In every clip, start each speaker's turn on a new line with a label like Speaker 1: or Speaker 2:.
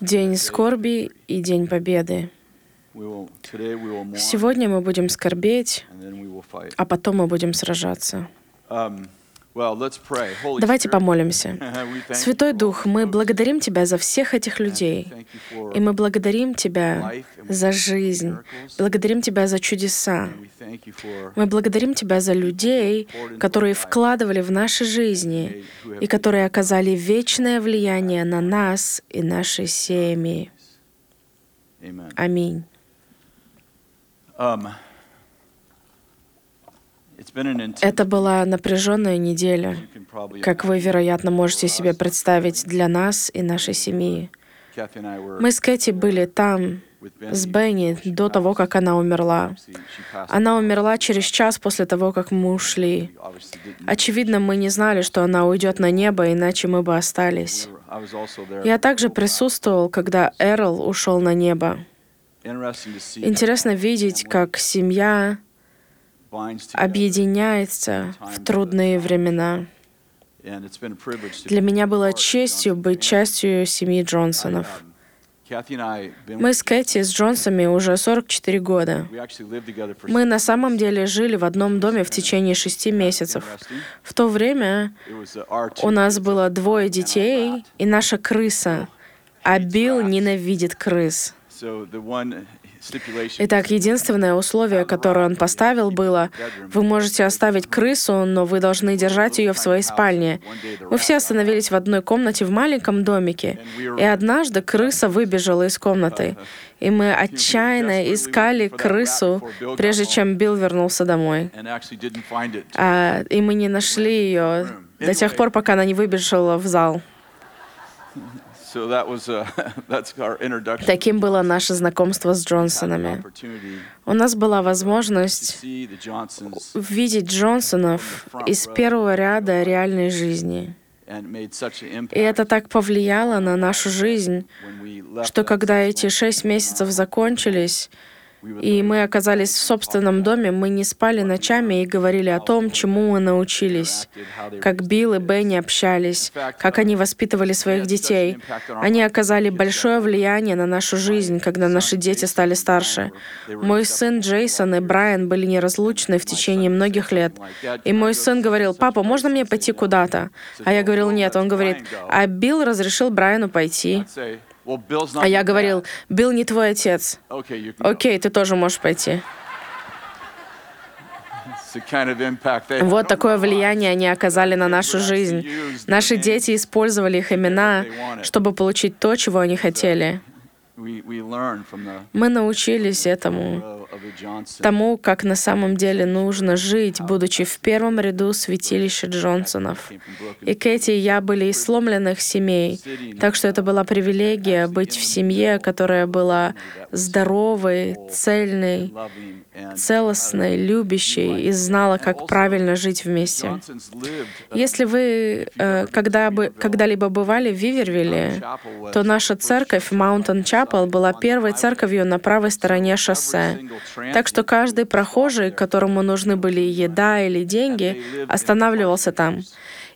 Speaker 1: День скорби и День победы. Сегодня мы будем скорбеть, а потом мы будем сражаться.
Speaker 2: Um,
Speaker 1: Давайте помолимся. Святой Дух, мы благодарим Тебя за всех этих людей. И мы благодарим Тебя за жизнь, благодарим Тебя за чудеса. Мы благодарим Тебя за людей, которые вкладывали в наши жизни и которые оказали вечное влияние на нас и наши семьи. Аминь. Это была напряженная неделя, как вы, вероятно, можете себе представить, для нас и нашей семьи. Мы с Кэти были там, с Бенни, до того, как она умерла. Она умерла через час после того, как мы ушли. Очевидно, мы не знали, что она уйдет на небо, иначе мы бы остались. Я также присутствовал, когда Эрл ушел на небо. Интересно видеть, как семья. Объединяется в трудные времена. Для меня было честью быть частью семьи Джонсонов.
Speaker 2: um, been
Speaker 1: Мы с Кэти с Джонсами уже 44 года. Мы на самом деле жили в одном доме в течение шести месяцев. В то время
Speaker 2: uh,
Speaker 1: у нас было двое детей и наша крыса. А Билл ненавидит крыс. Итак, единственное условие, которое он поставил, было, вы можете оставить крысу, но вы должны держать ее в своей спальне. Мы все остановились в одной комнате в маленьком домике, и однажды крыса выбежала из комнаты, и мы отчаянно искали крысу, прежде чем Билл вернулся домой. А, и мы не нашли ее до тех пор, пока она не выбежала в зал. Таким было наше знакомство с Джонсонами. У нас была возможность видеть Джонсонов из первого ряда реальной жизни. И это так повлияло на нашу жизнь, что когда эти шесть месяцев закончились, и мы оказались в собственном доме, мы не спали ночами и говорили о том, чему мы научились, как Билл и Бенни общались, как они воспитывали своих детей. Они оказали большое влияние на нашу жизнь, когда наши дети стали старше. Мой сын Джейсон и Брайан были неразлучны в течение многих лет. И мой сын говорил, папа, можно мне пойти куда-то? А я говорил, нет. Он говорит, а Билл разрешил Брайану пойти. А я говорил, Билл не твой отец. Окей, ты тоже можешь пойти. Вот такое влияние они оказали на нашу жизнь. Наши дети использовали их имена, чтобы получить то, чего они хотели. Мы научились этому, тому, как на самом деле нужно жить, будучи в первом ряду святилища Джонсонов. И Кэти и я были из сломленных семей, так что это была привилегия быть в семье, которая была здоровой, цельной, целостной, любящей и знала, как правильно жить вместе. Если вы э, когда бы, когда-либо бывали в Вивервилле, то наша церковь Mountain Chapel была первой церковью на правой стороне шоссе. Так что каждый прохожий, которому нужны были еда или деньги, останавливался там.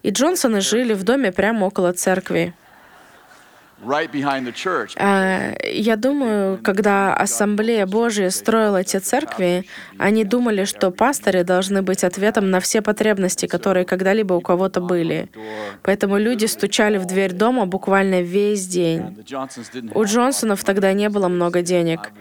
Speaker 1: И Джонсоны жили в доме прямо около церкви. А, Я думаю, когда Ассамблея Божия строила эти церкви, они думали, что пастыри должны быть ответом на все потребности, которые когда-либо у кого-то были. Поэтому люди стучали в дверь дома буквально весь день. У Джонсонов тогда не было много денег.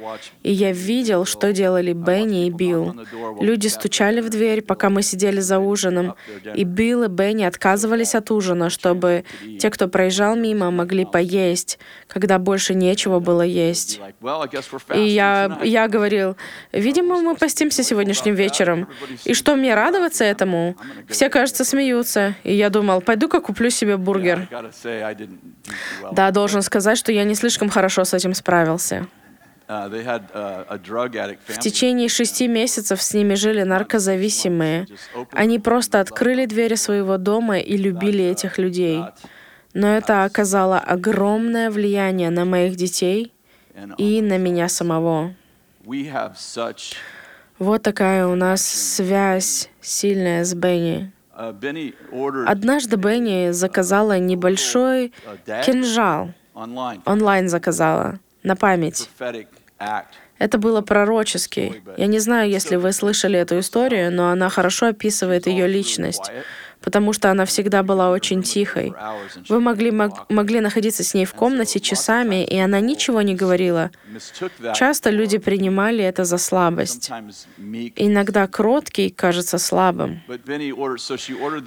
Speaker 1: И я видел, что делали Бенни и Билл. Люди стучали в дверь, пока мы сидели за ужином, и Билл и Бенни отказывались от ужина, чтобы те, кто проезжал мимо, могли поесть, когда больше нечего было есть. И я, я говорил, видимо, мы постимся сегодняшним вечером. И что, мне радоваться этому? Все, кажется, смеются. И я думал, пойду-ка куплю себе бургер. Да, должен сказать, что я не слишком хорошо с этим справился. В течение шести месяцев с ними жили наркозависимые. Они просто открыли двери своего дома и любили этих людей. Но это оказало огромное влияние на моих детей и на меня самого. Вот такая у нас связь сильная с Бенни.
Speaker 2: uh,
Speaker 1: Однажды Бенни заказала небольшой кинжал. Онлайн заказала. На память. Это было пророчески. Я не знаю, если вы слышали эту историю, но она хорошо описывает ее личность, потому что она всегда была очень тихой. Вы могли, мог- могли находиться с ней в комнате часами, и она ничего не говорила. Часто люди принимали это за слабость. Иногда кроткий кажется слабым.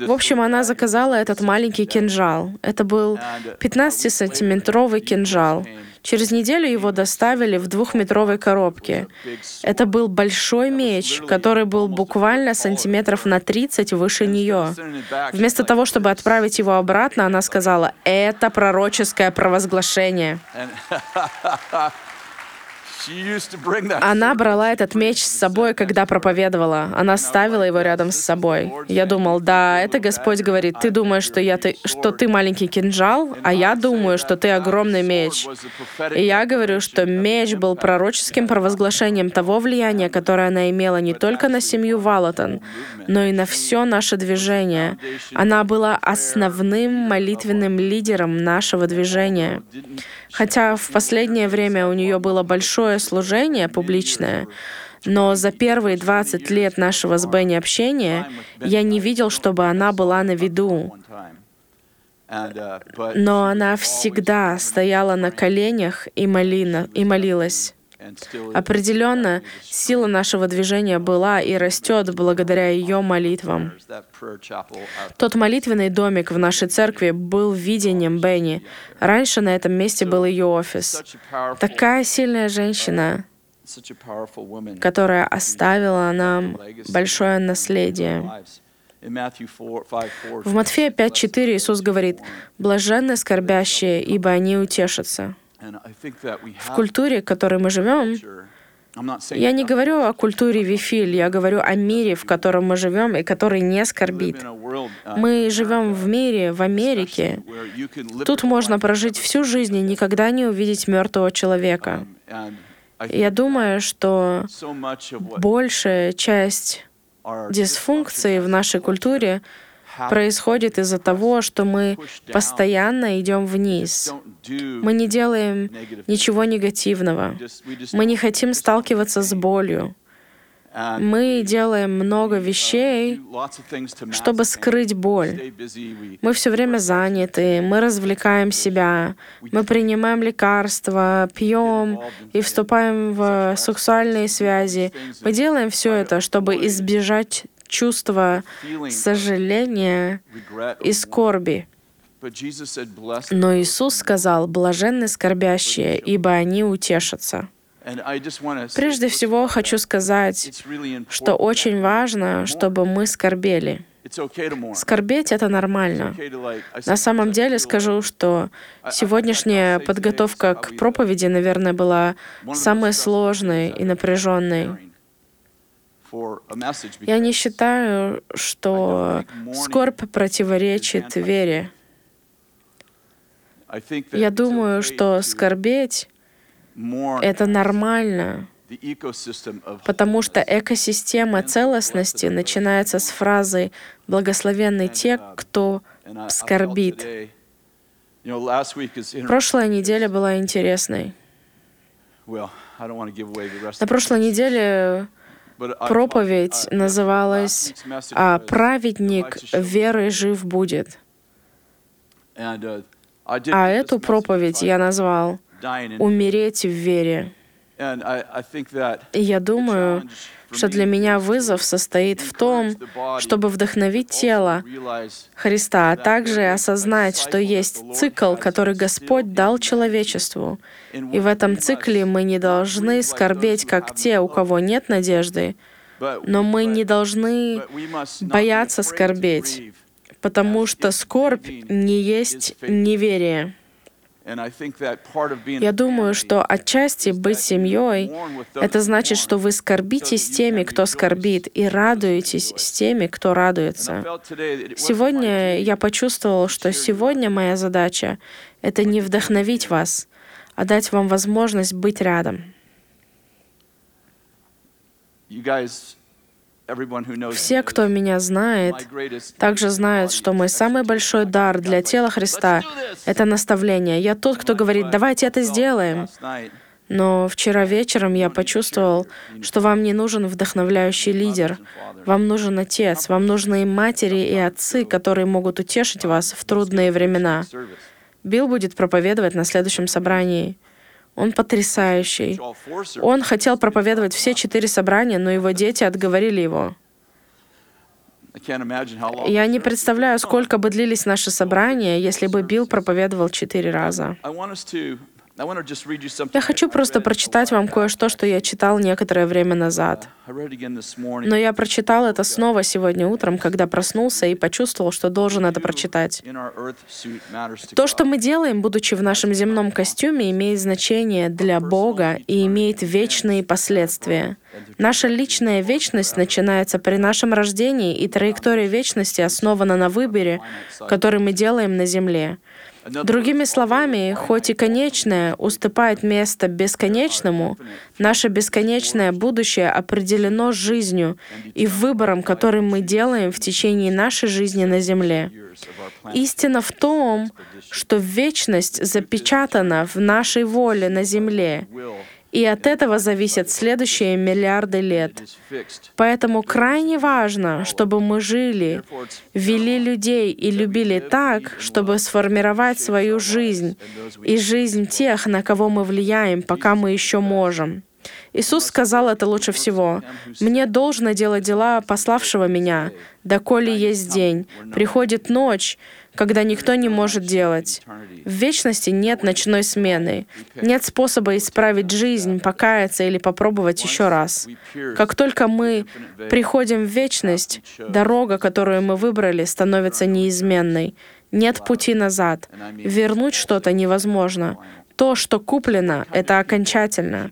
Speaker 1: В общем, она заказала этот маленький кинжал. Это был 15-сантиметровый кинжал. Через неделю его доставили в двухметровой коробке. Это был большой меч, который был буквально сантиметров на 30 выше нее. Вместо того, чтобы отправить его обратно, она сказала, это пророческое провозглашение.
Speaker 2: She used to bring that
Speaker 1: Она брала этот меч с собой, когда проповедовала. Она ставила его рядом с собой. Я думал, да, это Господь говорит, ты думаешь, что, я ты, что ты маленький кинжал, а я думаю, что ты огромный меч. И я говорю, что меч был пророческим провозглашением того влияния, которое она имела не только на семью Валатон, но и на все наше движение. Она была основным молитвенным лидером нашего движения. Хотя в последнее время у нее было большое служение публичное, но за первые 20 лет нашего с Бенни общения я не видел, чтобы она была на виду. Но она всегда стояла на коленях и, молина, и молилась. Определенно, сила нашего движения была и растет благодаря ее молитвам. Тот молитвенный домик в нашей церкви был видением Бенни. Раньше на этом месте был ее офис. Такая сильная женщина,
Speaker 2: woman
Speaker 1: которая оставила нам большое наследие.
Speaker 2: lives. In Matthew 4, 5, 4,
Speaker 1: В Матфея 5.4 Иисус говорит, «Блаженны скорбящие, ибо они утешатся». В культуре, в которой мы живем, я не говорю о культуре Вифиль, я говорю о мире, в котором мы живем и который не скорбит.
Speaker 2: uh,
Speaker 1: Мы живем в мире, в Америке. Тут можно прожить всю жизнь и никогда не увидеть мертвого человека.
Speaker 2: I
Speaker 1: Я думаю, что большая часть дисфункции в нашей культуре происходит из-за того, что мы постоянно идем вниз. Мы не делаем ничего негативного. Мы не хотим сталкиваться с болью. Мы делаем много вещей,
Speaker 2: to mask
Speaker 1: чтобы скрыть боль. Мы все время заняты, мы развлекаем себя, мы принимаем лекарства, пьем и вступаем в сексуальные связи. Мы делаем все это, чтобы избежать чувства
Speaker 2: feeling
Speaker 1: сожаления и скорби. Но Иисус сказал, «Блаженны скорбящие, ибо они утешатся». Прежде всего хочу сказать, что очень важно, чтобы мы скорбели. Скорбеть — это нормально. На самом деле скажу, что сегодняшняя подготовка к проповеди, наверное, была самой сложной и напряженной. Я не считаю, что скорбь противоречит вере. Я думаю, что скорбеть это нормально, потому что экосистема целостности начинается с фразы «благословенны те, кто
Speaker 2: I felt
Speaker 1: скорбит». Прошлая неделя была интересной. На прошлой неделе проповедь
Speaker 2: uh,
Speaker 1: называлась а праведник верой жив будет.
Speaker 2: Uh,
Speaker 1: А эту проповедь я назвал «Умереть в вере». И я думаю, что для меня вызов состоит в том, чтобы вдохновить тело Христа, а также осознать, что есть цикл, который Господь дал человечеству. И в этом цикле мы не должны скорбеть, как те, у кого нет надежды, но мы не должны бояться скорбеть, потому что скорбь не есть неверие. Я думаю, что отчасти быть семьей — это значит, что вы скорбите с теми, кто скорбит, и радуетесь с теми, кто радуется. Сегодня я почувствовал, что сегодня моя задача — это не вдохновить вас, а дать вам возможность быть рядом.
Speaker 2: You guys
Speaker 1: Все, кто меня знает, также знают, что мой самый большой дар для тела Христа — это наставление. Я тот, кто говорит, давайте это сделаем. Но вчера вечером я почувствовал, что вам не нужен вдохновляющий лидер. Вам нужен отец, вам нужны матери и отцы, которые могут утешить вас в трудные времена. Билл будет проповедовать на следующем собрании. Он потрясающий. Он хотел проповедовать все четыре собрания, но его дети отговорили его. Я не представляю, сколько бы длились наши собрания, если бы Билл проповедовал четыре раза. Я хочу просто прочитать вам кое-что, что я читал некоторое время назад. Но я прочитал это снова сегодня утром, когда проснулся и почувствовал, что должен это прочитать. То, что мы делаем, будучи в нашем земном костюме, имеет значение для Бога и имеет вечные последствия. Наша личная вечность начинается при нашем рождении, и траектория вечности основана на выборе, который мы делаем на Земле. Другими словами, хоть и конечное уступает место бесконечному, наше бесконечное будущее определено жизнью и выбором, который мы делаем в течение нашей жизни на Земле. Истина в том, что вечность запечатана в нашей воле на Земле, и от этого зависят следующие миллиарды лет. Поэтому крайне важно, чтобы мы жили, вели людей и любили так, чтобы сформировать свою жизнь и жизнь тех, на кого мы влияем, пока мы еще можем. Иисус сказал это лучше всего. «Мне должно делать дела пославшего меня, доколе есть день. Приходит ночь, когда никто не может делать. В вечности нет ночной смены. Нет способа исправить жизнь, покаяться или попробовать еще раз. Как только мы приходим в вечность, дорога, которую мы выбрали, становится неизменной. Нет пути назад. Вернуть что-то невозможно. То, что куплено, это окончательно.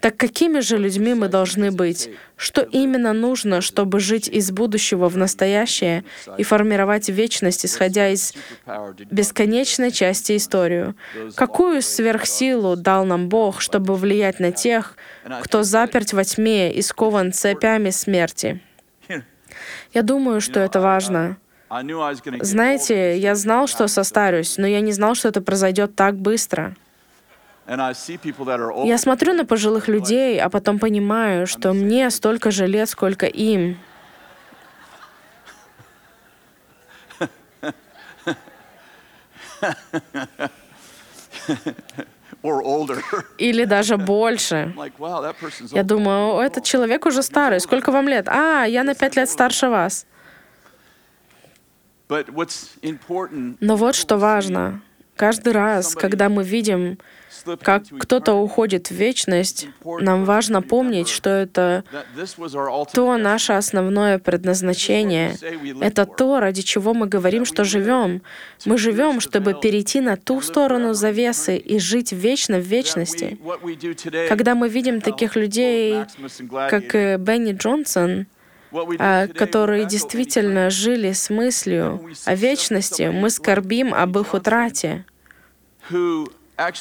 Speaker 1: Так какими же людьми мы должны быть? Что именно нужно, чтобы жить из будущего в настоящее и формировать вечность, исходя из бесконечной части историю? Какую сверхсилу дал нам Бог, чтобы влиять на тех, кто заперт во тьме и скован цепями смерти? Я думаю, что это важно. Знаете, я знал, что состарюсь, но я не знал, что это произойдет так быстро. Я смотрю на пожилых людей, а потом понимаю, что мне столько же лет, сколько им. Или даже больше. Я думаю, этот человек уже старый. Сколько вам лет? А, я на пять лет старше вас. Но вот что важно. Каждый раз, когда мы видим как кто-то уходит в вечность, нам важно помнить, что это то наше основное предназначение. Это то, ради чего мы говорим, что живем. Мы живем, чтобы перейти на ту сторону завесы и жить вечно в вечности. Когда мы видим таких людей, как Бенни Джонсон, а, которые действительно жили с мыслью о вечности, мы скорбим об их утрате.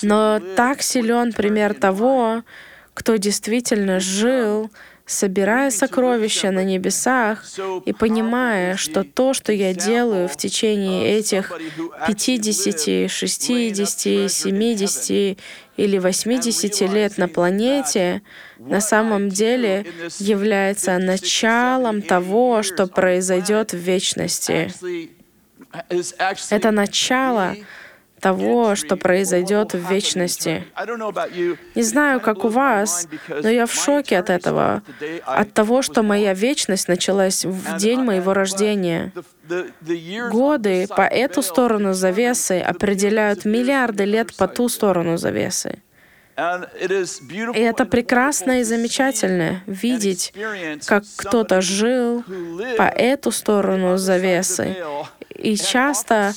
Speaker 1: Но так силен пример того, кто действительно жил, собирая сокровища на небесах и понимая, что то, что я делаю в течение этих 50, 60, 70 или 80 лет на планете, на самом деле является началом того, что произойдет в вечности. Это начало того, что произойдет в вечности. Не знаю, как у вас, но я в шоке от этого, от того, что моя вечность началась в день моего рождения. Годы по эту сторону завесы определяют миллиарды лет по ту сторону завесы. И это прекрасно и замечательно видеть, как кто-то жил по эту сторону завесы и часто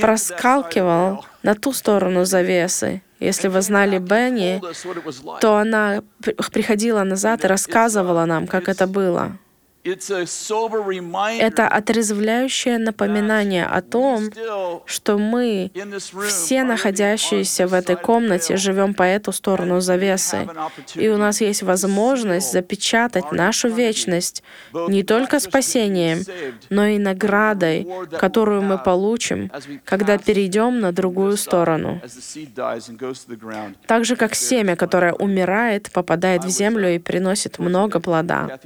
Speaker 1: проскалкивал на ту сторону завесы. Если вы знали Бенни, то она приходила назад и рассказывала нам, как это было. Это отрезвляющее напоминание о том, что мы, все находящиеся в этой комнате, живем по эту сторону завесы. И у нас есть возможность запечатать нашу вечность не только спасением, но и наградой, которую мы получим, когда перейдем на другую сторону. Так же, как семя, которое умирает, попадает в землю и приносит много плода.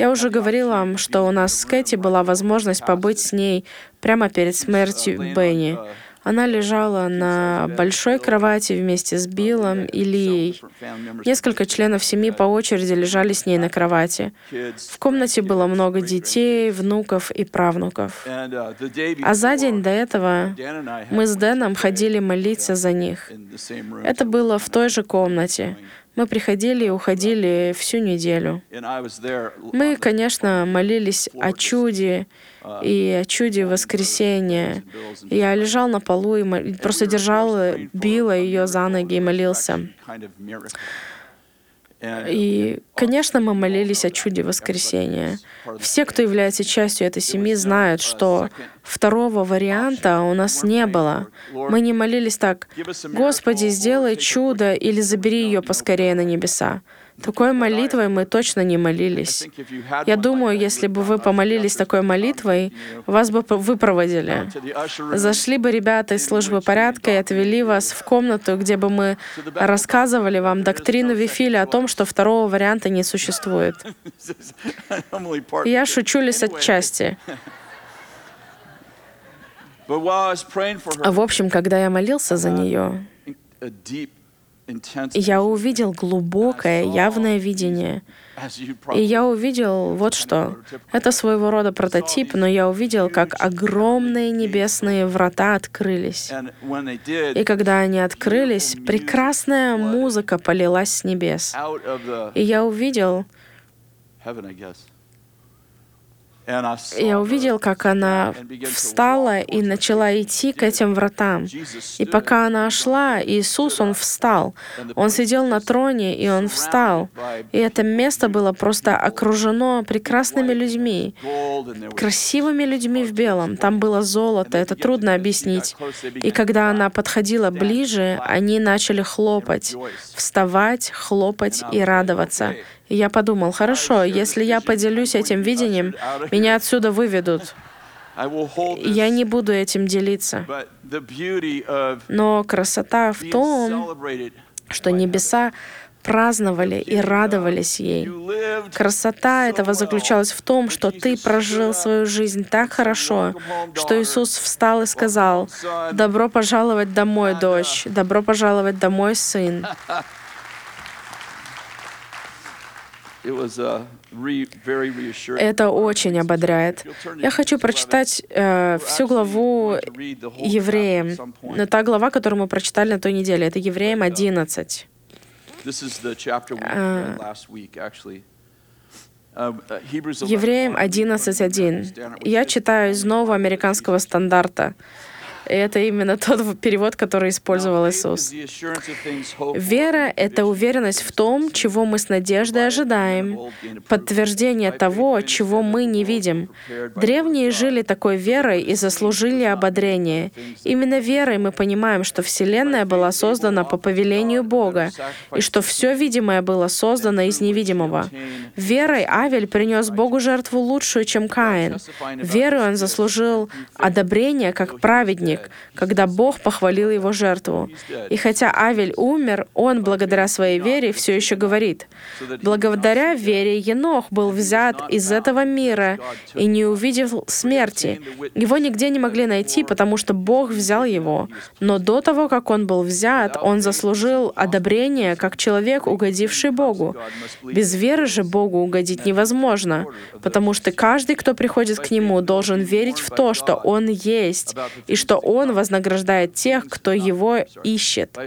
Speaker 1: Я уже говорила вам, что у нас с Кэти была возможность побыть с ней прямо перед смертью Бенни. Она лежала на большой кровати вместе с Биллом и Лией. Несколько членов семьи по очереди лежали с ней на кровати. В комнате было много детей, внуков и правнуков. А за день до этого мы с Дэном ходили молиться за них. Это было в той же комнате. Мы приходили и уходили всю неделю. Мы, конечно, молились о чуде и о чуде воскресения. Я лежал на полу и мол- просто держал Билла ее за ноги и молился. И, конечно, мы молились о чуде воскресения. Все, кто является частью этой семьи, знают, что второго варианта у нас не было. Мы не молились так, «Господи, сделай чудо» или «Забери ее поскорее на небеса». Такой молитвой мы точно не молились. Я думаю, если бы вы помолились такой молитвой, вас бы выпроводили. Зашли бы ребята из службы порядка и отвели вас в комнату, где бы мы рассказывали вам доктрину Вифиля о том, что второго варианта не существует. Я шучу лишь отчасти. В общем, когда я молился за нее, я увидел глубокое, явное видение. И я увидел вот что. Это своего рода прототип, но я увидел, как огромные небесные врата открылись. И когда они открылись, прекрасная музыка полилась с небес. И я увидел, я увидел, как она встала и начала идти к этим вратам. И пока она шла, Иисус, Он встал. Он сидел на троне, и Он встал. И это место было просто окружено прекрасными людьми, красивыми людьми в белом. Там было золото, это трудно объяснить. И когда она подходила ближе, они начали хлопать, вставать, хлопать и радоваться. И я подумал, хорошо, если я поделюсь этим видением, меня отсюда выведут. Я не буду этим делиться. Но красота в том, что небеса праздновали и радовались ей. Красота этого заключалась в том, что ты прожил свою жизнь так хорошо, что Иисус встал и сказал, «Добро пожаловать домой, дочь, добро пожаловать домой, сын». Это очень ободряет. Я хочу прочитать э, всю главу Евреям. Но та глава, которую мы прочитали на той неделе, это Евреям 11. Евреям 11.1. Я читаю из нового американского стандарта. И это именно тот перевод, который использовал Иисус. Вера — это уверенность в том, чего мы с надеждой ожидаем, подтверждение того, чего мы не видим. Древние жили такой верой и заслужили ободрение. Именно верой мы понимаем, что Вселенная была создана по повелению Бога, и что все видимое было создано из невидимого. Верой Авель принес Богу жертву лучшую, чем Каин. Верой он заслужил одобрение как праведник, когда Бог похвалил его жертву. И хотя Авель умер, он, благодаря своей вере, все еще говорит, «Благодаря вере Енох был взят из этого мира и не увидел смерти. Его нигде не могли найти, потому что Бог взял его. Но до того, как он был взят, он заслужил одобрение как человек, угодивший Богу. Без веры же Богу угодить невозможно, потому что каждый, кто приходит к Нему, должен верить в то, что Он есть, и что Он вознаграждает тех, кто Его ищет.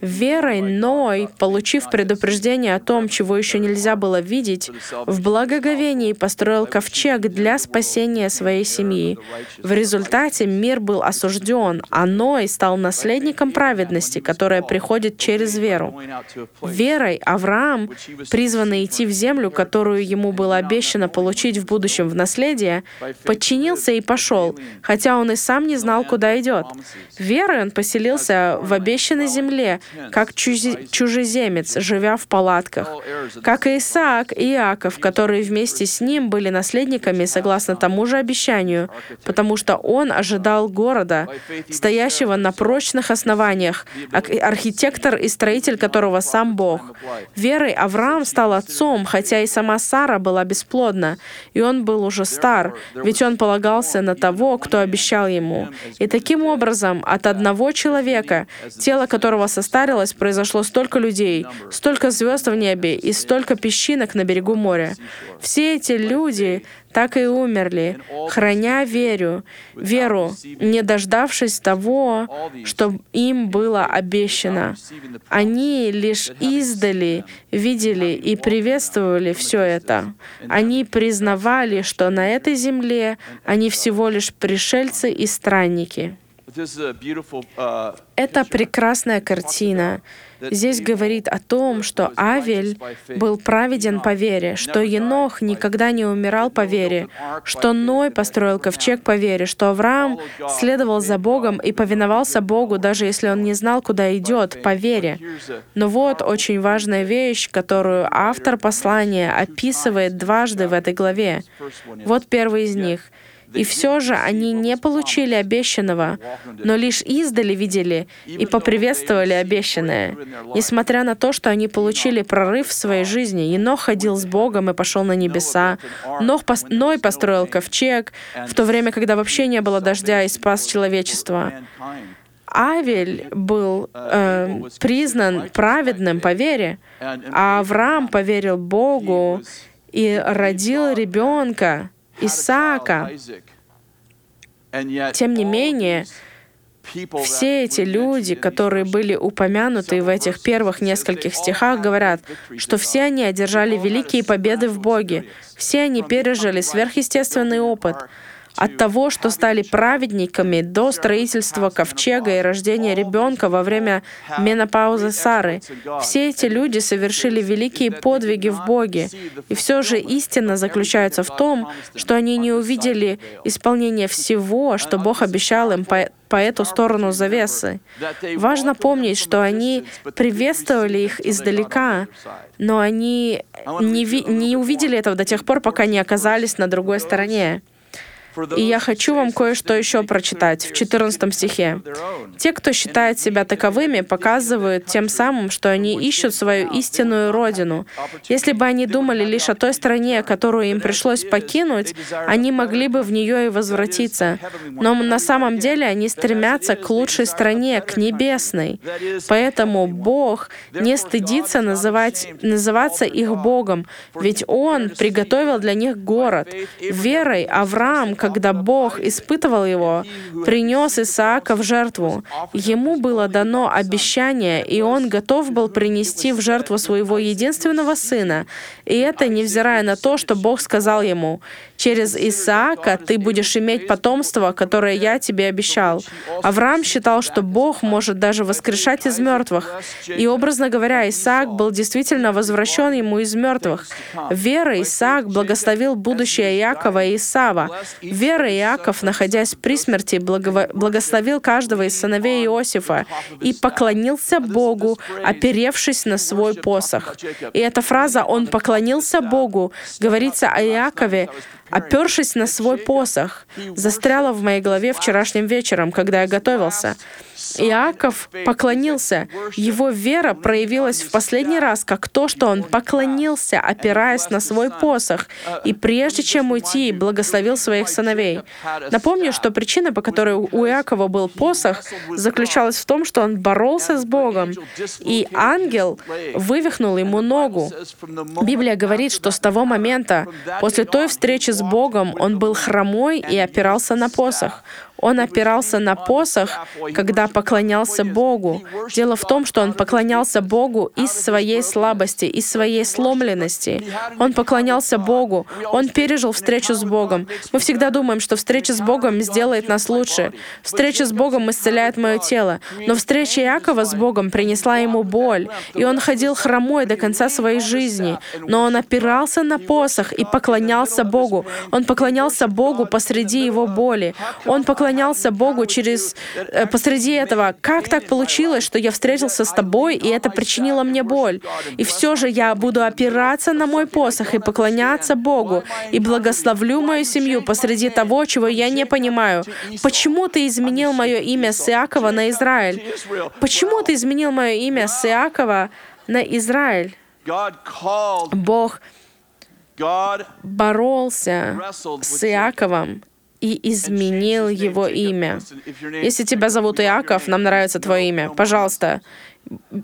Speaker 1: Верой Ной, получив предупреждение о том, чего еще нельзя было видеть, в благоговении построил ковчег для спасения своей семьи. В результате мир был осужден, а Ной стал наследником праведности, которая приходит через веру. Верой Авраам, призванный идти в землю, которую ему было обещано получить в будущем в наследие, подчинился и пошел, хотя он и сам не знал, куда идет. Верой он поселился в обещанной земле, как чужеземец, живя в палатках. Как и Исаак и Иаков, которые вместе с ним были наследниками согласно тому же обещанию, потому что он ожидал города, стоящего на прочных основаниях, архитектор и строитель которого сам Бог. Верой Авраам стал отцом, хотя и сама Сара была бесплодна, и он был уже стар, ведь он полагался на того, кто обещал ему. И таким образом, от одного человека, тело которого состарилось, произошло столько людей, столько звезд в небе и столько песчинок на берегу моря. Все эти люди так и умерли, храня веру, веру, не дождавшись того, что им было обещано. Они лишь издали видели и приветствовали все это. Они признавали, что на этой земле они всего лишь пришельцы и странники. Это прекрасная картина. Здесь говорит о том, что Авель был праведен по вере, что Енох никогда не умирал по вере, что Ной построил ковчег по вере, что Авраам следовал за Богом и повиновался Богу, даже если он не знал, куда идет, по вере. Но вот очень важная вещь, которую автор послания описывает дважды в этой главе. Вот первый из них — и все же они не получили обещанного, но лишь издали видели и поприветствовали обещанное. Несмотря на то, что они получили прорыв в своей жизни, Енох ходил с Богом и пошел на небеса, Нох пос... Ной построил ковчег, в то время, когда вообще не было дождя и спас человечество. Авель был э, признан праведным по вере, а Авраам поверил Богу и родил ребенка, Исаака. Тем не менее, все эти люди, которые были упомянуты в этих первых нескольких стихах, говорят, что все они одержали великие победы в Боге, все они пережили сверхъестественный опыт от того, что стали праведниками до строительства ковчега и рождения ребенка во время менопаузы Сары. Все эти люди совершили великие подвиги в Боге. И все же истина заключается в том, что они не увидели исполнение всего, что Бог обещал им по по эту сторону завесы. Важно помнить, что они приветствовали их издалека, но они не, ви- не увидели этого до тех пор, пока не оказались на другой стороне. И я хочу вам кое-что еще прочитать в 14 стихе. Те, кто считает себя таковыми, показывают тем самым, что они ищут свою истинную родину. Если бы они думали лишь о той стране, которую им пришлось покинуть, они могли бы в нее и возвратиться. Но на самом деле они стремятся к лучшей стране, к небесной. Поэтому Бог не стыдится называть, называться их Богом, ведь Он приготовил для них город. Верой Авраам, когда Бог испытывал его, принес Исаака в жертву. Ему было дано обещание, и он готов был принести в жертву своего единственного сына. И это невзирая на то, что Бог сказал ему, «Через Исаака ты будешь иметь потомство, которое я тебе обещал». Авраам считал, что Бог может даже воскрешать из мертвых. И, образно говоря, Исаак был действительно возвращен ему из мертвых. Вера Исаак благословил будущее Иакова и Исава. Вера Иаков, находясь при смерти, благословил каждого из сыновей Иосифа и поклонился Богу, оперевшись на свой посох. И эта фраза «он поклонился Богу» говорится о Иакове, опершись на свой посох, застряла в моей голове вчерашним вечером, когда я готовился. Иаков поклонился. Его вера проявилась в последний раз как то, что он поклонился, опираясь на свой посох, и прежде чем уйти, благословил своих сыновей. Напомню, что причина, по которой у Иакова был посох, заключалась в том, что он боролся с Богом, и ангел вывихнул ему ногу. Библия говорит, что с того момента, после той встречи с Богом, он был хромой и опирался на посох. Он опирался на посох, когда поклонялся Богу. Дело в том, что он поклонялся Богу из своей слабости, из своей сломленности. Он поклонялся Богу. Он пережил встречу с Богом. Мы всегда думаем, что встреча с Богом сделает нас лучше. Встреча с Богом исцеляет мое тело. Но встреча Иакова с Богом принесла ему боль, и он ходил хромой до конца своей жизни. Но он опирался на посох и поклонялся Богу. Он поклонялся Богу посреди его боли. Он поклонялся Богу через э, посреди этого. Как так получилось, что я встретился с тобой, и это причинило мне боль? И все же я буду опираться на мой посох и поклоняться Богу, и благословлю мою семью посреди того, чего я не понимаю. Почему ты изменил мое имя с Иакова на Израиль? Почему ты изменил мое имя с Иакова на Израиль? Бог боролся с Иаковом и изменил его имя. Если тебя зовут Иаков, нам нравится твое имя. Пожалуйста,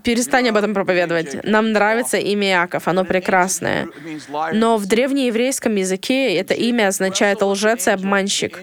Speaker 1: перестань об этом проповедовать. Нам нравится имя Иаков, оно прекрасное. Но в древнееврейском языке это имя означает лжец и обманщик.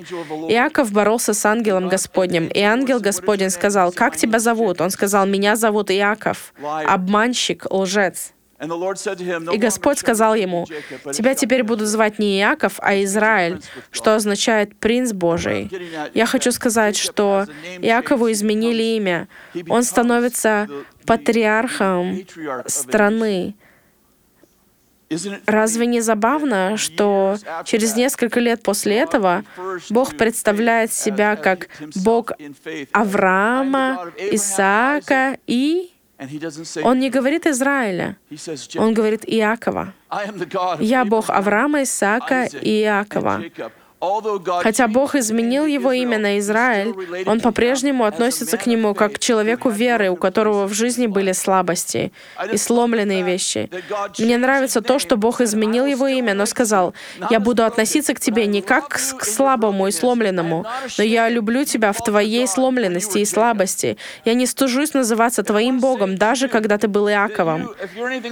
Speaker 1: Иаков боролся с ангелом Господним, и ангел Господень сказал, «Как тебя зовут?» Он сказал, «Меня зовут Иаков, обманщик, лжец». И Господь сказал ему, «Тебя теперь будут звать не Иаков, а Израиль, что означает «принц Божий». Я хочу сказать, что Иакову изменили имя. Он становится патриархом страны. Разве не забавно, что через несколько лет после этого Бог представляет себя как Бог Авраама, Исаака и он не говорит Израиля, он говорит Иакова. «Я Бог Авраама, Исаака и Иакова». Хотя Бог изменил его имя на Израиль, он по-прежнему относится к нему как к человеку веры, у которого в жизни были слабости и сломленные вещи. Мне нравится то, что Бог изменил его имя, но сказал, «Я буду относиться к тебе не как к слабому и сломленному, но я люблю тебя в твоей сломленности и слабости. Я не стужусь называться твоим Богом, даже когда ты был Иаковом.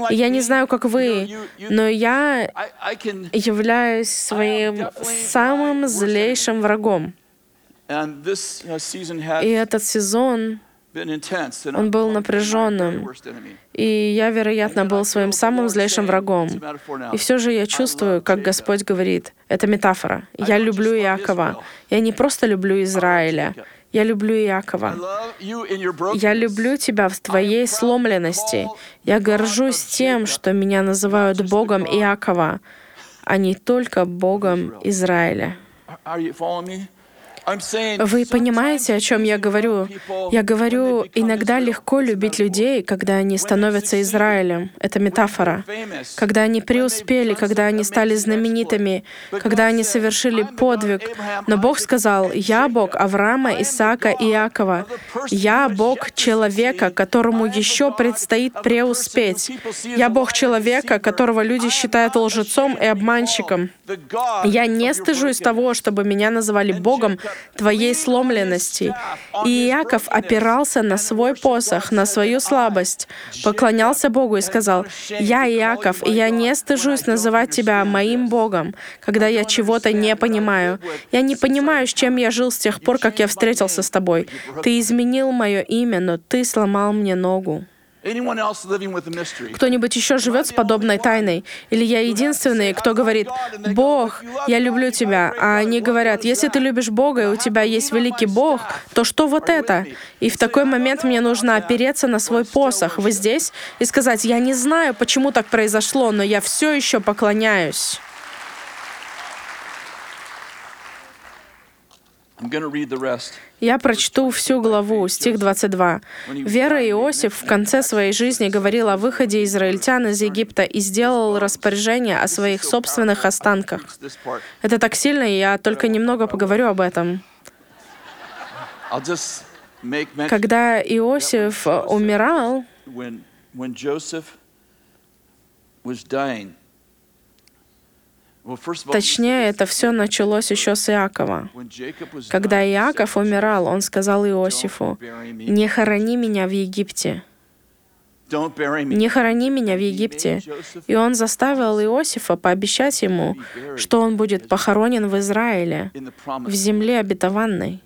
Speaker 1: Я не знаю, как вы, но я являюсь своим самым самым злейшим врагом. И этот сезон он был напряженным, и я, вероятно, был своим самым злейшим врагом. И все же я чувствую, как Господь говорит, это метафора. Я люблю Иакова. Я не просто люблю Израиля, я люблю Иакова. Я люблю тебя в твоей сломленности. Я горжусь тем, что меня называют Богом Иакова, а не только Богом Израиля. Вы понимаете, о чем я говорю? Я говорю, иногда легко любить людей, когда они становятся Израилем. Это метафора. Когда они преуспели, когда они стали знаменитыми, когда они совершили подвиг. Но Бог сказал, «Я Бог Авраама, Исаака и Иакова. Я Бог человека, которому еще предстоит преуспеть. Я Бог человека, которого люди считают лжецом и обманщиком. Я не стыжусь того, чтобы меня называли Богом, твоей сломленности. И Иаков опирался на свой посох, на свою слабость, поклонялся Богу и сказал, «Я Иаков, и я не стыжусь называть тебя моим Богом, когда я чего-то не понимаю. Я не понимаю, с чем я жил с тех пор, как я встретился с тобой. Ты изменил мое имя, но ты сломал мне ногу». Кто-нибудь еще живет с подобной тайной? Или я единственный, кто говорит, «Бог, я люблю тебя», а они говорят, «Если ты любишь Бога, и у тебя есть великий Бог, то что вот это?» И в такой момент мне нужно опереться на свой посох. Вы здесь? И сказать, «Я не знаю, почему так произошло, но я все еще поклоняюсь». Я прочту всю главу, стих 22. «Вера Иосиф в конце своей жизни говорил о выходе израильтян из Египта и сделал распоряжение о своих собственных останках». Это так сильно, и я только немного поговорю об этом. Когда Иосиф умирал, Точнее, это все началось еще с Иакова. Когда Иаков умирал, он сказал Иосифу, «Не хорони меня в Египте». Не хорони меня в Египте. И он заставил Иосифа пообещать ему, что он будет похоронен в Израиле, в земле обетованной.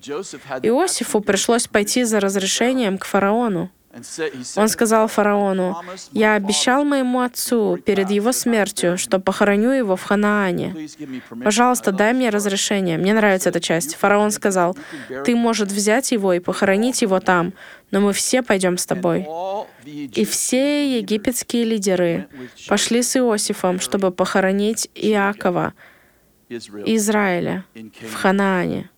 Speaker 1: Иосифу пришлось пойти за разрешением к фараону. Он сказал фараону, «Я обещал моему отцу перед его смертью, что похороню его в Ханаане. Пожалуйста, дай мне разрешение. Мне нравится эта часть. Фараон сказал, «Ты, может, взять его и похоронить его там, но мы все пойдем с тобой». И все египетские лидеры пошли с Иосифом, чтобы похоронить Иакова, Израиля, в. Ханаане.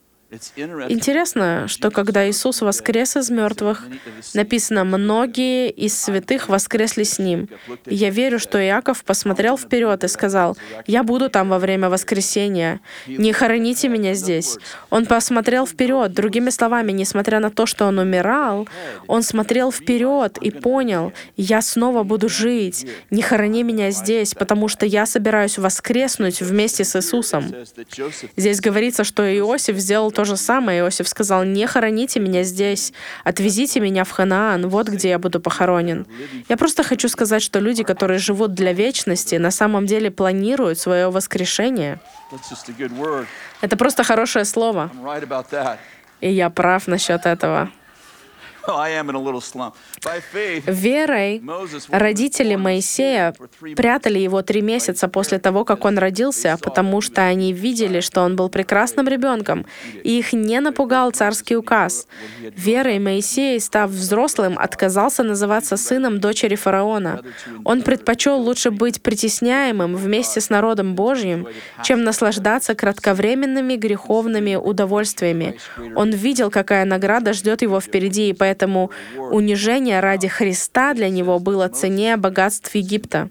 Speaker 1: Интересно, что когда Иисус воскрес из мертвых, написано, многие из святых воскресли с Ним. И я верю, что Иаков посмотрел вперед и сказал, «Я буду там во время воскресения. Не хороните меня здесь». Он посмотрел вперед. Другими словами, несмотря на то, что он умирал, он смотрел вперед и понял, «Я снова буду жить. Не хорони меня здесь, потому что я собираюсь воскреснуть вместе с Иисусом». Здесь говорится, что Иосиф сделал то же самое. Иосиф сказал, не хороните меня здесь, отвезите меня в Ханаан, вот где я буду похоронен. Я просто хочу сказать, что люди, которые живут для вечности, на самом деле планируют свое воскрешение. Это просто хорошее слово. И я прав насчет этого. Верой родители Моисея прятали его три месяца после того, как он родился, потому что они видели, что он был прекрасным ребенком, и их не напугал царский указ. Верой Моисей, став взрослым, отказался называться сыном дочери фараона. Он предпочел лучше быть притесняемым вместе с народом Божьим, чем наслаждаться кратковременными греховными удовольствиями. Он видел, какая награда ждет его впереди, и поэтому унижение ради Христа для него было ценнее богатств Египта.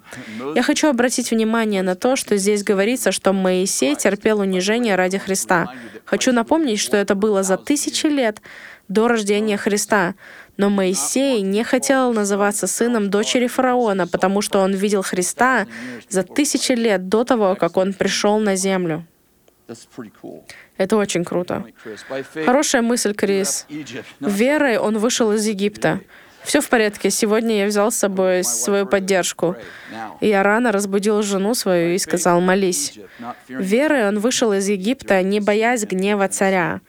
Speaker 1: Я хочу обратить внимание на то, что здесь говорится, что Моисей терпел унижение ради Христа. Хочу напомнить, что это было за тысячи лет до рождения Христа. Но Моисей не хотел называться сыном дочери фараона, потому что он видел Христа за тысячи лет до того, как он пришел на землю. Это очень круто. Хорошая мысль, Крис. Верой он вышел из Египта. Все в порядке. Сегодня я взял с собой свою поддержку. я рано разбудил жену свою и сказал, молись. Верой он вышел из Египта, не боясь гнева царя.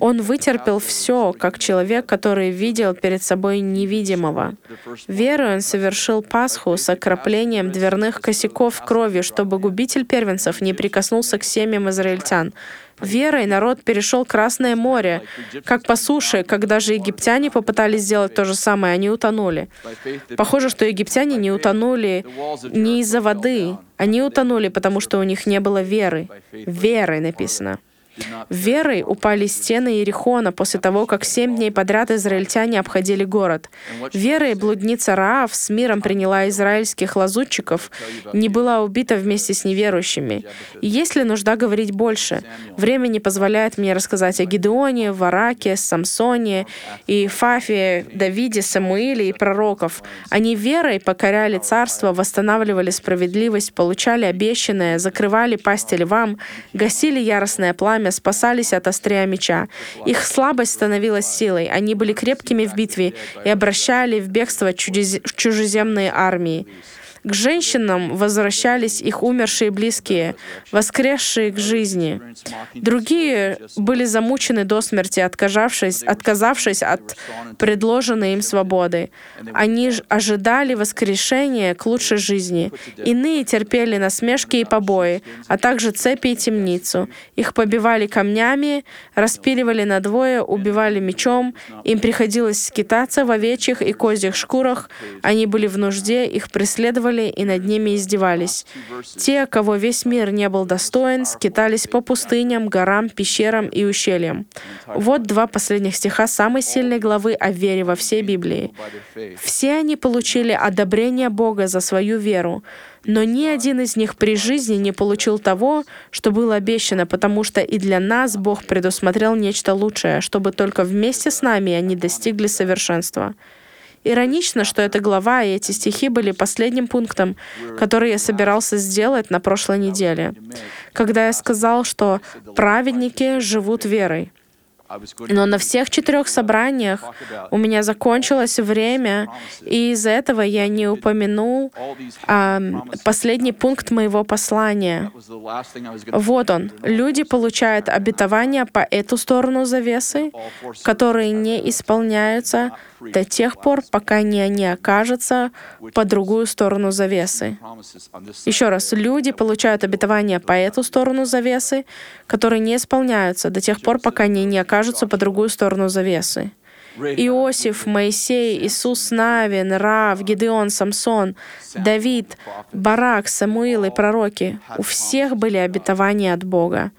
Speaker 1: Он вытерпел все, как человек, который видел перед собой невидимого. Верой он совершил Пасху с окроплением дверных косяков крови, чтобы губитель первенцев не прикоснулся к семьям израильтян. Верой народ перешел Красное море, как по суше, когда же египтяне попытались сделать то же самое, они утонули. Похоже, что египтяне не утонули не из-за воды, они утонули, потому что у них не было веры. Верой написано. Верой упали стены Иерихона после того, как семь дней подряд израильтяне обходили город. Верой блудница Раав с миром приняла израильских лазутчиков, не была убита вместе с неверующими. И есть ли нужда говорить больше? Время не позволяет мне рассказать о Гедеоне, Вараке, Самсоне, и Фафе, Давиде, Самуиле и пророков. Они верой покоряли царство, восстанавливали справедливость, получали обещанное, закрывали пасти львам, гасили яростное пламя, спасались от острия меча. Их слабость становилась силой. Они были крепкими в битве и обращали в бегство чужеземные армии. К женщинам возвращались их умершие близкие, воскресшие к жизни. Другие были замучены до смерти, отказавшись, отказавшись от предложенной им свободы. Они ожидали воскрешения к лучшей жизни. Иные терпели насмешки и побои, а также цепи и темницу. Их побивали камнями, распиливали надвое, убивали мечом. Им приходилось скитаться в овечьих и козьих шкурах. Они были в нужде, их преследовали и над ними издевались. Те, кого весь мир не был достоин, скитались по пустыням, горам, пещерам и ущельям. Вот два последних стиха самой сильной главы о вере во всей Библии. Все они получили одобрение Бога за свою веру, но ни один из них при жизни не получил того, что было обещано, потому что и для нас Бог предусмотрел нечто лучшее, чтобы только вместе с нами они достигли совершенства. Иронично, что эта глава и эти стихи были последним пунктом, который я собирался сделать на прошлой неделе, когда я сказал, что праведники живут верой. Но на всех четырех собраниях у меня закончилось время, и из-за этого я не упомянул а, последний пункт моего послания. Вот он. Люди получают обетования по эту сторону завесы, которые не исполняются до тех пор, пока не они окажутся по другую сторону завесы. Еще раз, люди получают обетования по эту сторону завесы, которые не исполняются до тех пор, пока они не окажутся по другую сторону завесы. Иосиф, Моисей, Иисус Навин, Рав, Гедеон, Самсон, Давид, Барак, Самуил и пророки. У всех были обетования от Бога.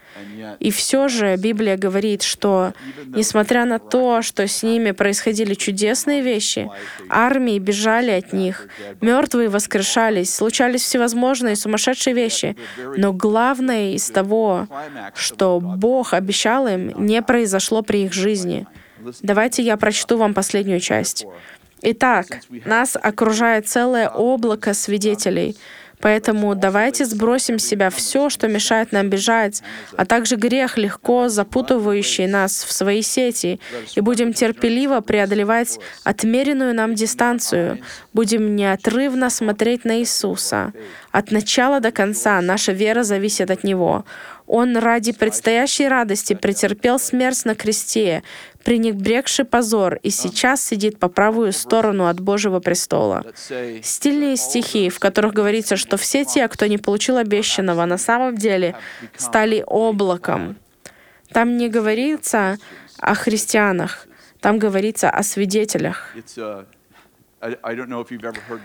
Speaker 1: И все же Библия говорит, что несмотря на то, что с ними происходили чудесные вещи, армии бежали от них, мертвые воскрешались, случались всевозможные сумасшедшие вещи, но главное из того, что Бог обещал им, не произошло при их жизни — Давайте я прочту вам последнюю часть. Итак, нас окружает целое облако свидетелей, Поэтому давайте сбросим с себя все, что мешает нам бежать, а также грех, легко запутывающий нас в свои сети, и будем терпеливо преодолевать отмеренную нам дистанцию, будем неотрывно смотреть на Иисуса. От начала до конца наша вера зависит от Него. Он ради предстоящей радости претерпел смерть на кресте, пренебрегший позор, и сейчас сидит по правую сторону от Божьего престола. Стильные стихи, в которых говорится, что все те, кто не получил обещанного, на самом деле стали облаком. Там не говорится о христианах, там говорится о свидетелях.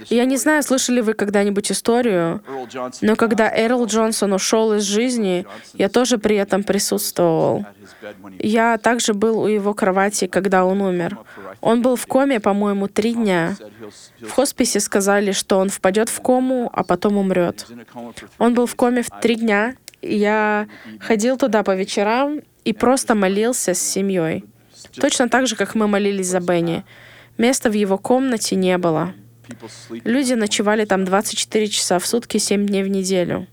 Speaker 1: Я не знаю, слышали вы когда-нибудь историю, но когда Эрл Джонсон ушел из жизни, я тоже при этом присутствовал. Я также был у его кровати, когда он умер. Он был в коме, по-моему, три дня. В хосписе сказали, что он впадет в кому, а потом умрет. Он был в коме в три дня. Я ходил туда по вечерам и просто молился с семьей. Точно так же, как мы молились за Бенни. Места в его комнате не было. Люди ночевали там 24 часа в сутки, 7 дней в неделю.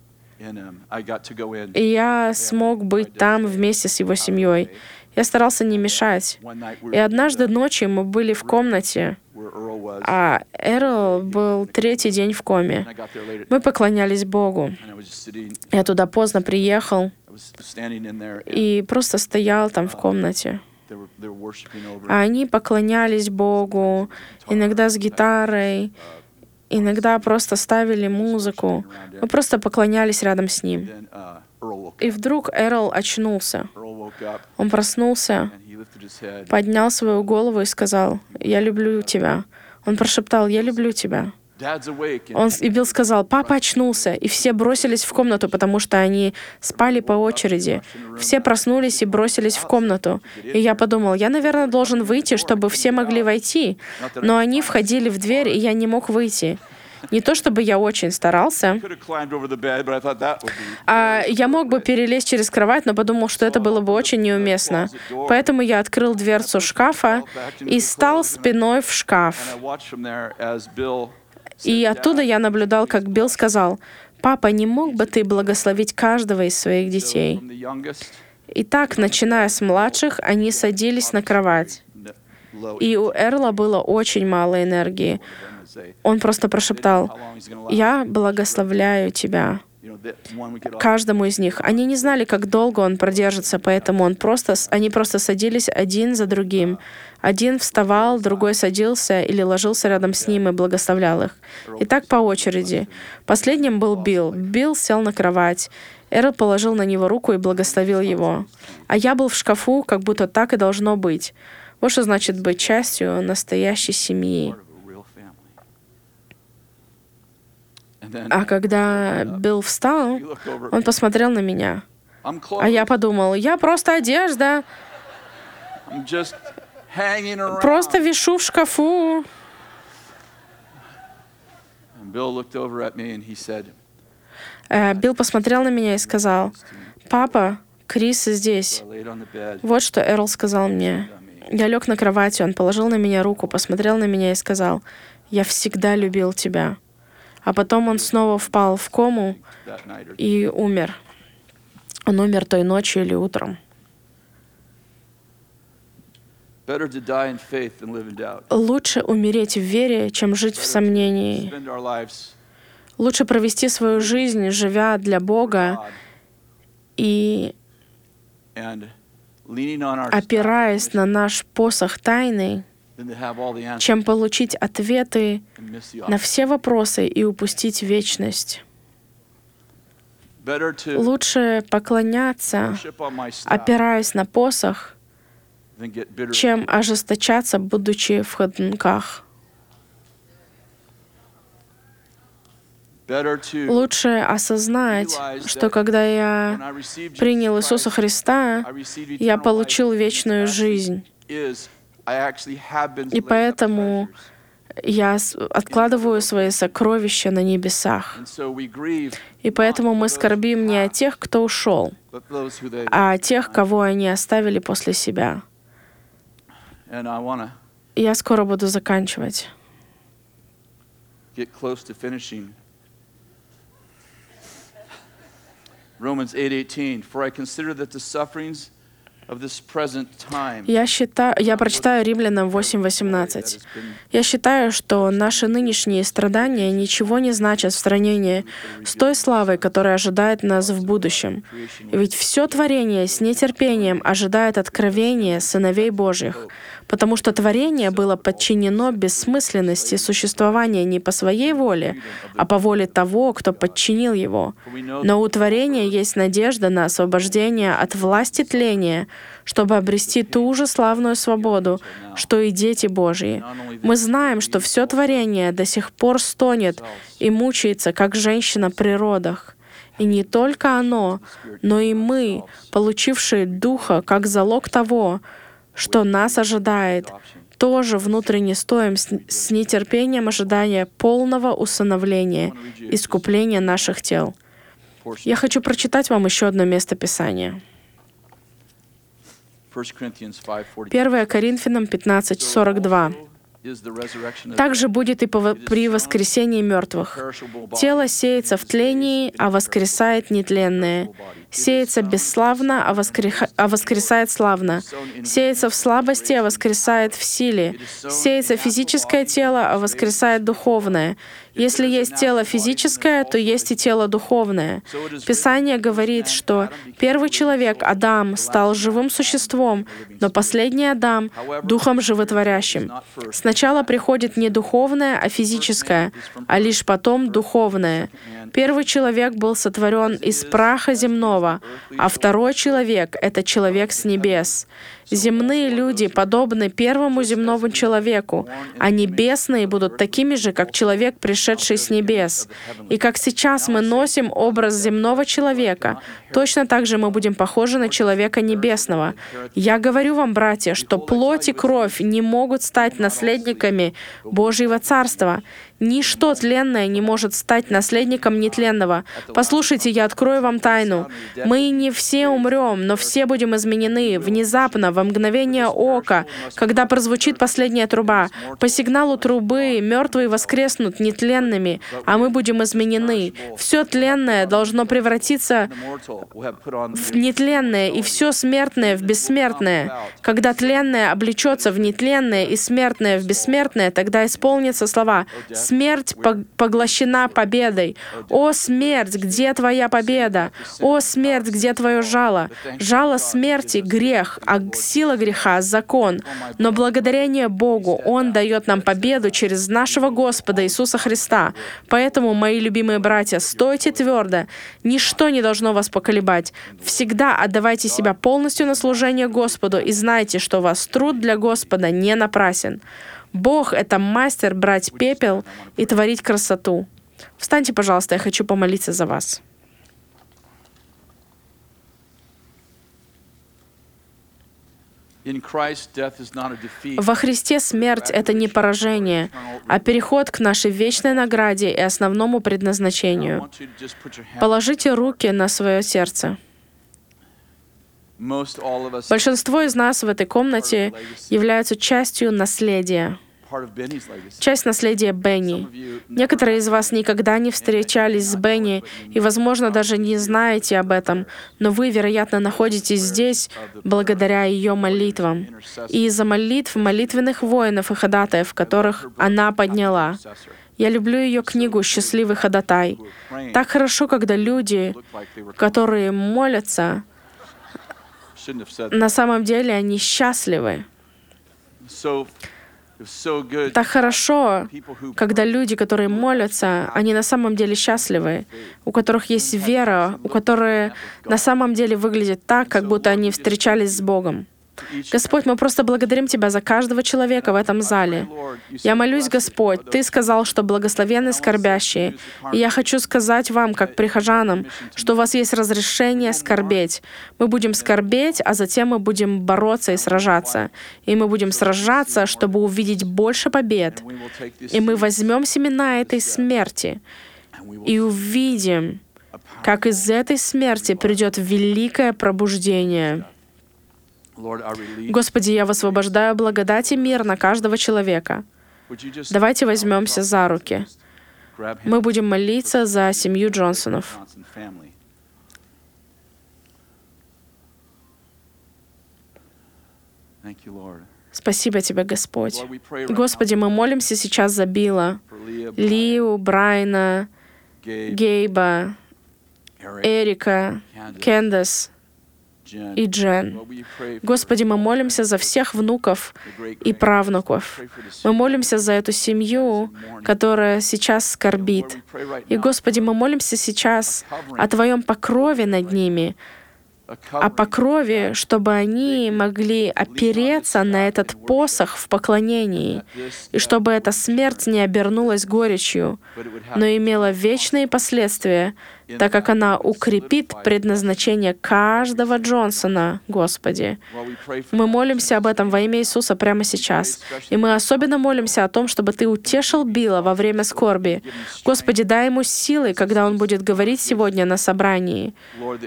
Speaker 1: И я смог быть там вместе с его семьей. Я старался не мешать. И однажды ночью мы были в комнате, а Эрл был третий день в коме. Мы поклонялись Богу. Я туда поздно приехал и просто стоял там в комнате. А они поклонялись Богу, иногда с гитарой, иногда просто ставили музыку. Мы просто поклонялись рядом с ним.
Speaker 2: Uh,
Speaker 1: И вдруг Эрл очнулся. Он проснулся, поднял свою голову и сказал, «Я люблю тебя». Он прошептал, «Я люблю тебя». Он, и Билл сказал, папа очнулся, и все бросились в комнату, потому что они спали по очереди. Все проснулись и бросились в комнату. И я подумал, я, наверное, должен выйти, чтобы все могли войти. Но они входили в дверь, и я не мог выйти. Не то чтобы я очень старался. А я мог бы перелезть через кровать, но подумал, что это было бы очень неуместно. Поэтому я открыл дверцу шкафа и стал спиной в шкаф. И оттуда я наблюдал, как Билл сказал, «Папа, не мог бы ты благословить каждого из своих детей?» И так, начиная с младших, они садились на кровать. И у Эрла было очень мало энергии. Он просто прошептал, «Я благословляю тебя» каждому из них. Они не знали, как долго он продержится, поэтому он просто, они просто садились один за другим. Один вставал, другой садился или ложился рядом с ним и благословлял их. И так по очереди. Последним был Билл. Билл сел на кровать. Эрл положил на него руку и благословил его. А я был в шкафу, как будто так и должно быть. Вот что значит быть частью настоящей семьи. А когда Билл встал, он посмотрел на меня. А я подумал, я просто одежда. Просто вишу в шкафу. Э, Билл посмотрел на меня и сказал, «Папа, Крис здесь». Вот что Эрл сказал мне. Я лег на кровати, он положил на меня руку, посмотрел на меня и сказал, «Я всегда любил тебя». А потом он снова впал в кому и умер. Он умер той ночью или утром. Лучше умереть в вере, чем жить в сомнении. Лучше провести свою жизнь, живя для Бога и опираясь на наш посох тайны, чем получить ответы на все вопросы и упустить вечность. Лучше поклоняться, опираясь на посох, чем ожесточаться, будучи в ходунках. Лучше осознать, что когда я принял Иисуса Христа, я получил вечную жизнь. И поэтому я откладываю свои сокровища на небесах. И поэтому мы скорбим не о тех, кто ушел, а о тех, кого они оставили после себя. Я скоро буду заканчивать.
Speaker 2: Romans 8:18 For I consider that the sufferings
Speaker 1: Я считаю, я прочитаю Римлянам
Speaker 2: that
Speaker 1: 8:18.
Speaker 2: has been
Speaker 1: Я считаю, что наши нынешние страдания ничего не значат в сравнении с той славой, которая ожидает нас в будущем. Ведь все творение с нетерпением ожидает откровения сыновей Божьих, потому что творение было подчинено бессмысленности существования не по своей воле, а по воле того, кто подчинил его. Но у творения есть надежда на освобождение от власти тления, чтобы обрести ту же славную свободу, что и дети Божьи. Мы знаем, что все творение до сих пор стонет и мучается, как женщина при родах. И не только оно, но и мы, получившие Духа как залог того, что нас ожидает, тоже внутренне стоим с, нетерпением ожидания полного усыновления, искупления наших тел. Я хочу прочитать вам еще одно место Писания.
Speaker 2: 1 Corinthians 5:42
Speaker 1: 1 Коринфянам 15, 42. Также будет и при воскресении мертвых. Тело сеется в тлении, а воскресает нетленное. Сеется бесславно, а, воскреха- а воскресает славно. Сеется в слабости, а воскресает в силе. Сеется физическое тело, а воскресает духовное. Если есть тело физическое, то есть и тело духовное. Писание говорит, что первый человек, Адам, стал живым существом, но последний Адам — духом животворящим. Сначала приходит не духовное, а физическое, а лишь потом духовное. Первый человек был сотворен из праха земного, а второй человек — это человек с небес. Земные люди подобны первому земному человеку, а небесные будут такими же, как человек, пришедший с небес. И как сейчас мы носим образ земного человека, точно так же мы будем похожи на человека небесного. Я говорю вам, братья, что плоть и кровь не могут стать наследниками Божьего Царства. Ничто тленное не может стать наследником нетленного. Послушайте, я открою вам тайну. Мы не все умрем, но все будем изменены внезапно, во мгновение ока, когда прозвучит последняя труба. По сигналу трубы мертвые воскреснут нетленными, а мы будем изменены. Все тленное должно превратиться в нетленное и все смертное в бессмертное. Когда тленное облечется в нетленное и смертное в бессмертное, тогда исполнятся слова «Смерть пог- поглощена победой». «О, смерть, где твоя победа? О, смерть, где твое жало?» Жало смерти — грех, а сила греха — закон. Но благодарение Богу Он дает нам победу через нашего Господа Иисуса Христа. Поэтому, мои любимые братья, стойте твердо. Ничто не должно вас поколебать. Всегда отдавайте себя полностью на служение Господу и знайте, что ваш труд для Господа не напрасен. Бог — это мастер брать пепел и творить красоту. Встаньте, пожалуйста, я хочу помолиться за вас. Во Христе смерть — это не поражение, а переход к нашей вечной награде и основному предназначению. Положите руки на свое сердце. Большинство из нас в этой комнате являются частью наследия. Часть наследия Бенни. Некоторые из вас никогда не встречались с Бенни и, возможно, даже не знаете об этом, но вы, вероятно, находитесь здесь благодаря ее молитвам и из-за молитв молитвенных воинов и ходатаев, которых она подняла. Я люблю ее книгу «Счастливый ходатай». Так хорошо, когда люди, которые молятся, на самом деле они счастливы. Так хорошо, когда люди, которые молятся, они на самом деле счастливы, у которых есть вера, у которых на самом деле выглядит так, как будто они встречались с Богом. Господь, мы просто благодарим Тебя за каждого человека в этом зале. Я молюсь, Господь, Ты сказал, что благословенны скорбящие. И я хочу сказать вам, как прихожанам, что у вас есть разрешение скорбеть. Мы будем скорбеть, а затем мы будем бороться и сражаться. И мы будем сражаться, чтобы увидеть больше побед. И мы возьмем семена этой смерти и увидим, как из этой смерти придет великое пробуждение. Господи, я высвобождаю благодать и мир на каждого человека. Давайте возьмемся за руки. Мы будем молиться за семью Джонсонов. Спасибо Тебе, Господь. Господи, мы молимся сейчас за Билла, Брайана,
Speaker 2: Gabe,
Speaker 1: Гейба, Эрика,
Speaker 2: Jen.
Speaker 1: И Джен. Господи, мы молимся за всех внуков и правнуков. Мы молимся за эту семью, которая сейчас скорбит. И, Господи, мы молимся сейчас о Твоем покрове над ними, о покрове, чтобы они могли опереться на этот посох в поклонении, и чтобы эта смерть не обернулась горечью, но имела вечные последствия, так как она укрепит предназначение каждого Джонсона, Господи. Мы молимся об этом во имя Иисуса прямо сейчас. И мы особенно молимся о том, чтобы Ты утешил Билла во время скорби. Господи, дай ему силы, когда он будет говорить сегодня на собрании.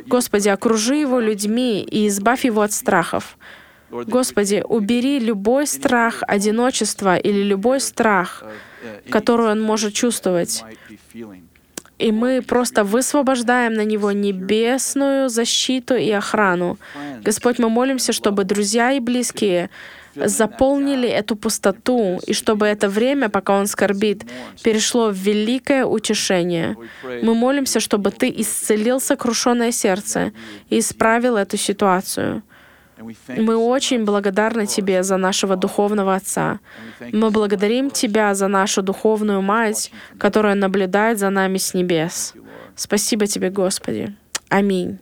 Speaker 1: Господи, окружи его людьми и избавь его от страхов. Господи, убери любой страх одиночества или любой страх, который он может чувствовать. И мы просто высвобождаем на него небесную защиту и охрану. Господь, мы молимся, чтобы друзья и близкие заполнили эту пустоту, и чтобы это время, пока он скорбит, перешло в великое утешение. Мы молимся, чтобы Ты исцелил сокрушенное сердце и исправил эту ситуацию. Мы очень благодарны Тебе за нашего духовного Отца. Мы благодарим. Тебя за нашу духовную Мать, которая наблюдает за нами с небес. Спасибо Тебе, Господи. Аминь.